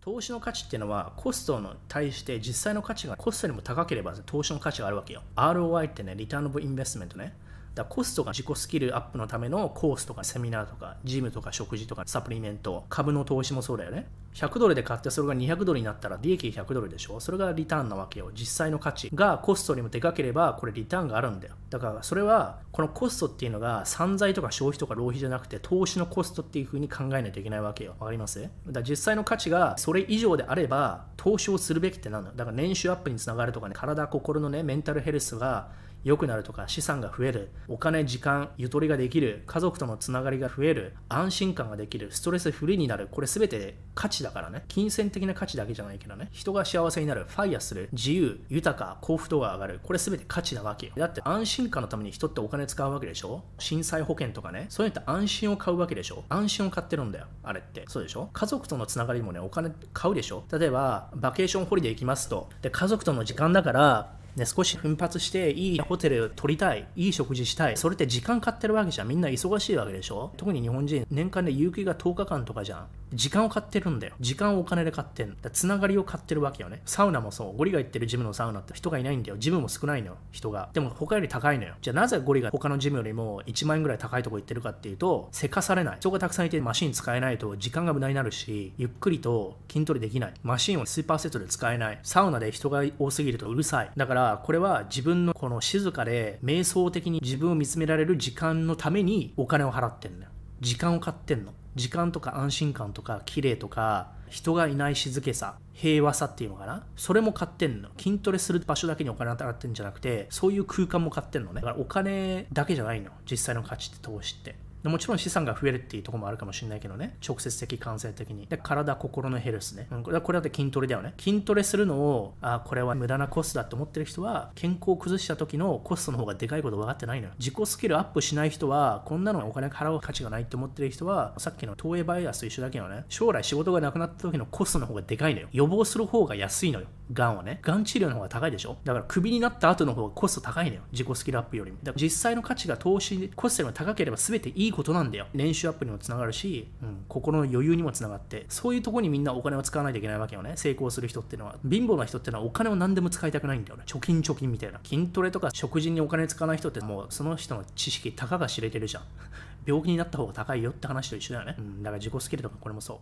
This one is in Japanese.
投資の価値っていうのはコストに対して実際の価値がコストよりも高ければ投資の価値があるわけよ。ROI ってね、リターンオブインベストメントね。だコストが自己スキルアップのためのコースとかセミナーとかジムとか食事とかサプリメント株の投資もそうだよね。100ドルで買ってそれが200ドルになったら利益100ドルでしょ。それがリターンなわけよ。実際の価値がコストにもでかければこれリターンがあるんだよ。だからそれはこのコストっていうのが散財とか消費とか浪費じゃなくて投資のコストっていう風に考えないといけないわけよ。わかります？だ実際の価値がそれ以上であれば投資をするべきってなんだだから年収アップにつながるとかね体心のねメンタルヘルスが良くなるとか資産が増えるお金時間ゆとりができる家族とのつながりが増える安心感ができるストレスフリーになるこれ全て価値だからね。金銭的な価値だけじゃないけどね。人が幸せになるファイアする自由豊か幸福度が上がるこれ全て価値なわけよ。だって安心感のために人ってお金使うわけでしょ？震災保険とかね。そういうのった安心を買うわけでしょ？安心を買ってるんだよ。あれって。そうでしょ？家族とのつながりもねお金買うでしょ？例えばバケーションホリデー行きますと。で家族との時間だからね、少し奮発していいホテル取りたい、いい食事したい。それって時間買ってるわけじゃん。みんな忙しいわけでしょ？特に日本人、年間で有給が10日間とかじゃん。時間を買ってるんだよ。時間をお金で買ってんだ。つながりを買ってるわけよね。サウナもそう。ゴリが行ってるジムのサウナって人がいないんだよ。ジムも少ないのよ。人が。でも他より高いのよ。じゃあなぜゴリが他のジムよりも1万円ぐらい高いとこ行ってるかっていうと、せかされない。人がたくさんいてマシン使えないと時間が無駄になるし、ゆっくりと筋トレできない。マシンをスーパーセットで使えない。サウナで人が多すぎるとうるさい。だからこれは自分のこの静かで瞑想的に自分を見つめられる時間のためにお金を払ってんのよ。時間を買ってんの？時間とか安心感とか綺麗とか人がいない静けさ平和さっていうのかな？それも買ってんの。筋トレする場所だけにお金当たってんじゃなくてそういう空間も買ってんのね。だからお金だけじゃないの。実際の価値って投資って。もちろん資産が増えるっていうところもあるかもしれないけどね。直接的感染的に。で体心のヘルスね、うん、これこれだって筋トレだよね。筋トレするのをあこれは無駄なコストだって思ってる人は健康を崩した時のコストの方がでかいこと分かってないのよ。自己スキルアップしない人はこんなのお金払う価値がないって思ってる人はさっきの投影バイアスと一緒だけどね。将来仕事がなくなった時のコストの方がでかいのよ。予防する方が安いのよ。がんはねがん治療の方が高いでしょ？だからクビになった後の方がコスト高いのよ。自己スキルアップよりも。だから実際の価値が投資コストよりも高ければ全ていいことなんだよ。練習アップにもつながるし、うん、心の余裕にもつながって。そういうとこにみんなお金を使わないといけないわけよね。成功する人っていうのは。貧乏な人ってのはお金を何でも使いたくないんだよね。貯金貯金みたいな。筋トレとか食事にお金使わない人ってもうその人の知識たかが知れてるじゃん。病気になった方が高いよって話と一緒だよね、うん、だから自己スキルとかこれもそう。